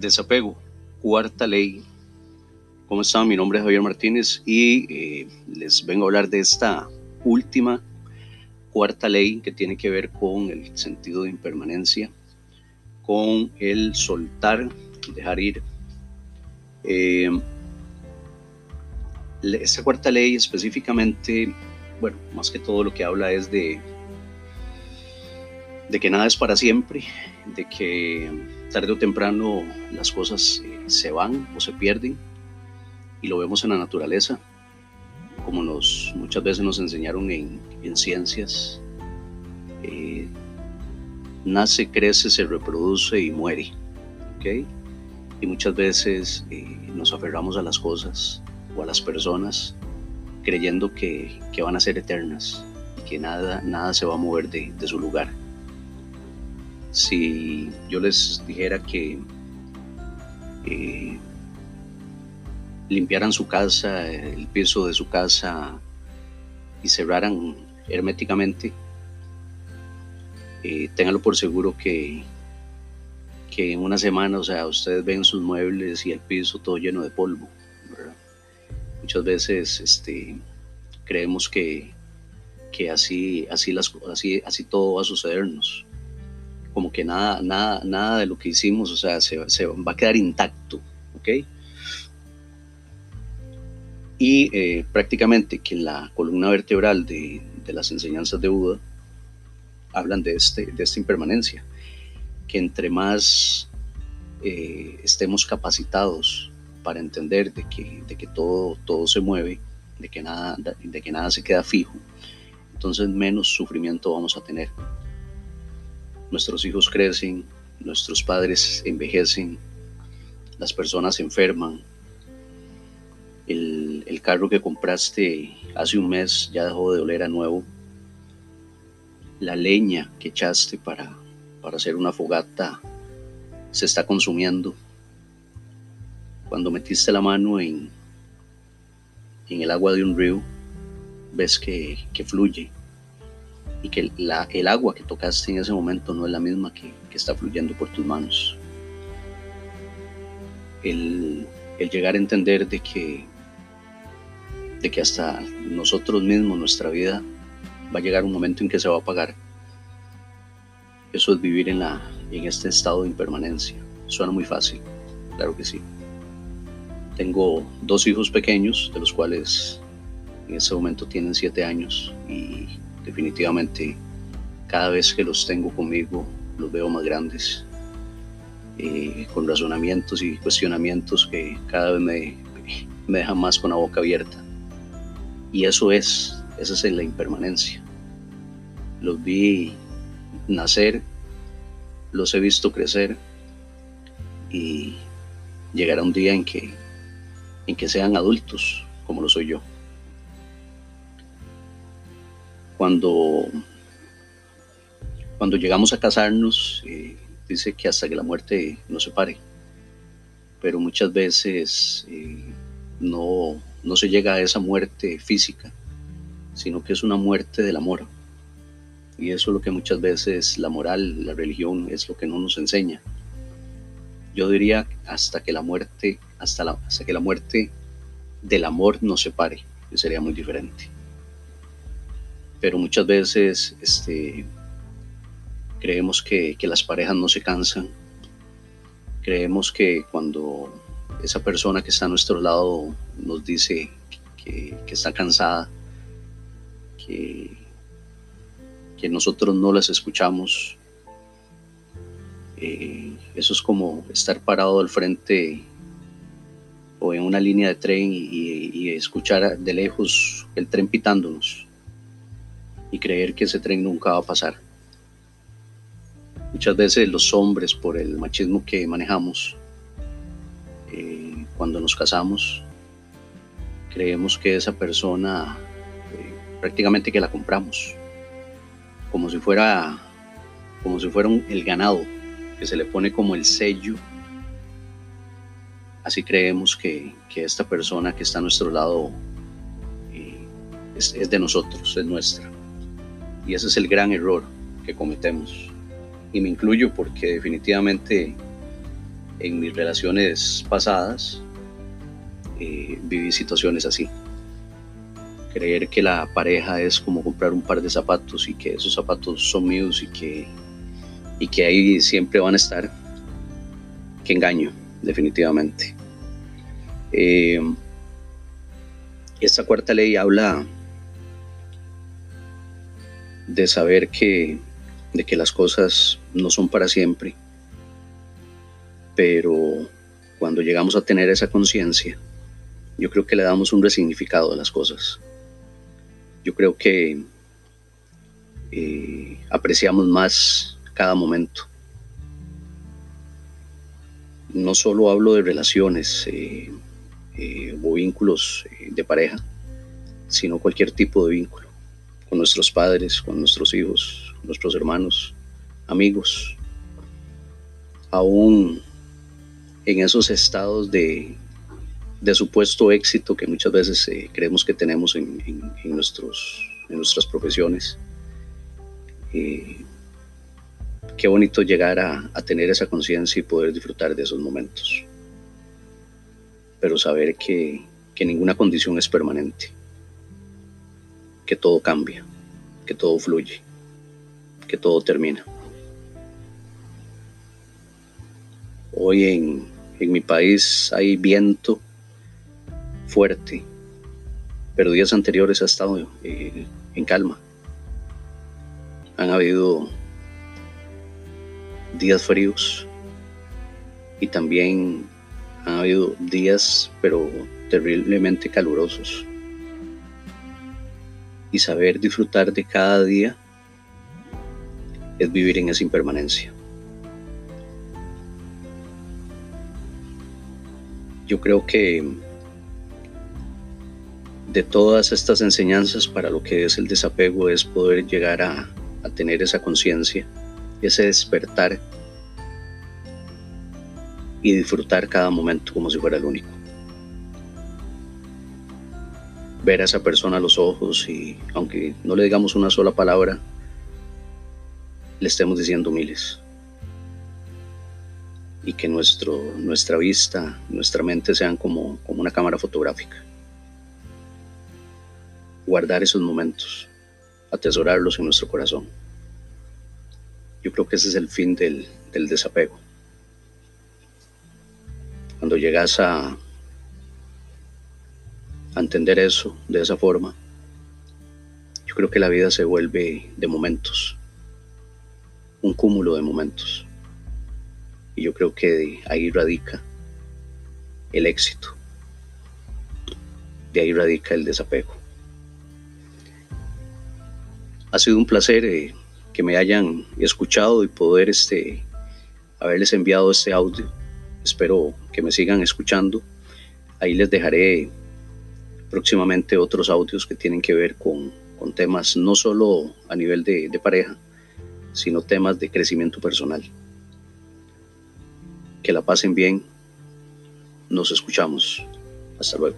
Desapego, cuarta ley. ¿Cómo están? Mi nombre es Javier Martínez y eh, les vengo a hablar de esta última cuarta ley que tiene que ver con el sentido de impermanencia, con el soltar y dejar ir. Eh, esta cuarta ley específicamente, bueno, más que todo lo que habla es de, de que nada es para siempre, de que tarde o temprano las cosas eh, se van o se pierden y lo vemos en la naturaleza, como nos muchas veces nos enseñaron en, ciencias. Eh, nace, crece, se reproduce y muere. Y muchas veces eh, nos aferramos a las cosas o a las personas creyendo que, que van a ser eternas que nada, nada se va a mover de, de su lugar si yo les dijera que eh, limpiaran su casa, el piso de su casa y cerraran herméticamente, eh, ténganlo por seguro que, que en una semana, o sea, ustedes ven sus muebles y el piso todo lleno de polvo. Muchas veces este, creemos que, que así, así, las, así, así todo va a sucedernos como que nada, nada, nada de lo que hicimos, o sea, se, va a quedar intacto, ¿ok? Y eh, prácticamente que en la columna vertebral de, las enseñanzas de Buda hablan de, este, de esta impermanencia, que entre más eh, estemos capacitados para entender de que, de que todo, todo se mueve, de que, nada, de que nada se queda fijo, entonces menos sufrimiento vamos a tener nuestros hijos crecen, nuestros padres envejecen, las personas se enferman, el, carro que compraste hace un mes ya dejó de oler a nuevo, la leña que echaste para, para hacer una fogata se está consumiendo. Cuando metiste la mano en, en el agua de un río, ves que, que fluye y que el agua que tocaste en ese momento no es la misma que, está fluyendo por tus manos. El, el, llegar a entender de que, de que hasta nosotros mismos, nuestra vida, va a llegar un momento en que se va a apagar. Eso es vivir en, la, en este estado de impermanencia. Suena muy fácil, claro que sí. Tengo dos hijos pequeños, de los cuales en ese momento tienen siete años y definitivamente cada vez que los tengo conmigo los veo más grandes, eh, con razonamientos y cuestionamientos que cada vez me, me dejan más con la boca abierta. Y eso es, esa es la impermanencia. Los vi nacer, los he visto crecer y llegará un día en que, en que sean adultos como lo soy yo. Cuando, cuando llegamos a casarnos, eh, dice que hasta que la muerte nos separe, pero muchas veces eh, no, no se llega a esa muerte física, sino que es una muerte del amor. Y eso es lo que muchas veces la moral, la religión es lo que no nos enseña. Yo diría hasta que la muerte, hasta, la, hasta que la muerte del amor nos separe, que sería muy diferente pero muchas veces este, creemos que, las parejas no se cansan, creemos que cuando esa persona que está a nuestro lado nos dice que, está cansada, que, nosotros no las escuchamos, eh, eso es como estar parado al frente o en una línea de tren y escuchar de lejos el tren pitándonos y creer que ese tren nunca va a pasar. Muchas veces los hombres, por el machismo que manejamos, eh, cuando nos casamos, creemos que esa persona eh, prácticamente que la compramos, como si fuera, como si fuera el ganado, que se le pone como el sello. Así creemos que, esta persona que está a nuestro lado eh, es de nosotros, es nuestra. Y ese es el gran error que cometemos. Y me incluyo porque definitivamente en mis relaciones pasadas eh, viví situaciones así. Creer que la pareja es como comprar un par de zapatos y que esos zapatos son míos y que, y que ahí siempre van a estar. Qué engaño, definitivamente. Eh, esta cuarta ley habla de saber que, de que las cosas no son para siempre, pero cuando llegamos a tener esa conciencia, yo creo que le damos un resignificado a las cosas. Yo creo que eh, apreciamos más cada momento. No solo hablo de relaciones eh, eh, o vínculos de pareja, sino cualquier tipo de vínculo con nuestros padres, con nuestros hijos, nuestros hermanos, amigos, aún en esos estados de, de supuesto éxito que muchas veces eh, creemos que tenemos en, nuestros, en nuestras profesiones. Eh, qué bonito llegar a, tener esa conciencia y poder disfrutar de esos momentos. Pero saber que, que ninguna condición es permanente, que todo cambia, que todo fluye, que todo termina. Hoy en, en mi país hay viento fuerte, pero días anteriores ha estado eh, en calma. Han habido días fríos y también han habido días, pero terriblemente calurosos. Y saber disfrutar de cada día es vivir en esa impermanencia. Yo creo que de todas estas enseñanzas para lo que es el desapego es poder llegar a, tener esa conciencia, ese despertar y disfrutar cada momento como si fuera el único. Ver a esa persona a los ojos y aunque no le digamos una sola palabra, le estemos diciendo miles. Y que nuestro, nuestra vista, nuestra mente sean como, como una cámara fotográfica guardar esos momentos, atesorarlos en nuestro corazón. Yo creo que ese es el fin del, desapego. Cuando llegas a, entender eso de esa forma, yo creo que la vida se vuelve de momentos, un cúmulo de momentos. Y yo creo que ahí radica el éxito, de ahí radica el desapego. Ha sido un placer eh, que me hayan escuchado y poder este, haberles enviado este audio. Espero que me sigan escuchando. Ahí les dejaré próximamente otros audios que tienen que ver con, temas no solo a nivel de pareja, sino temas de crecimiento personal. Que la pasen bien. Nos escuchamos. Hasta luego.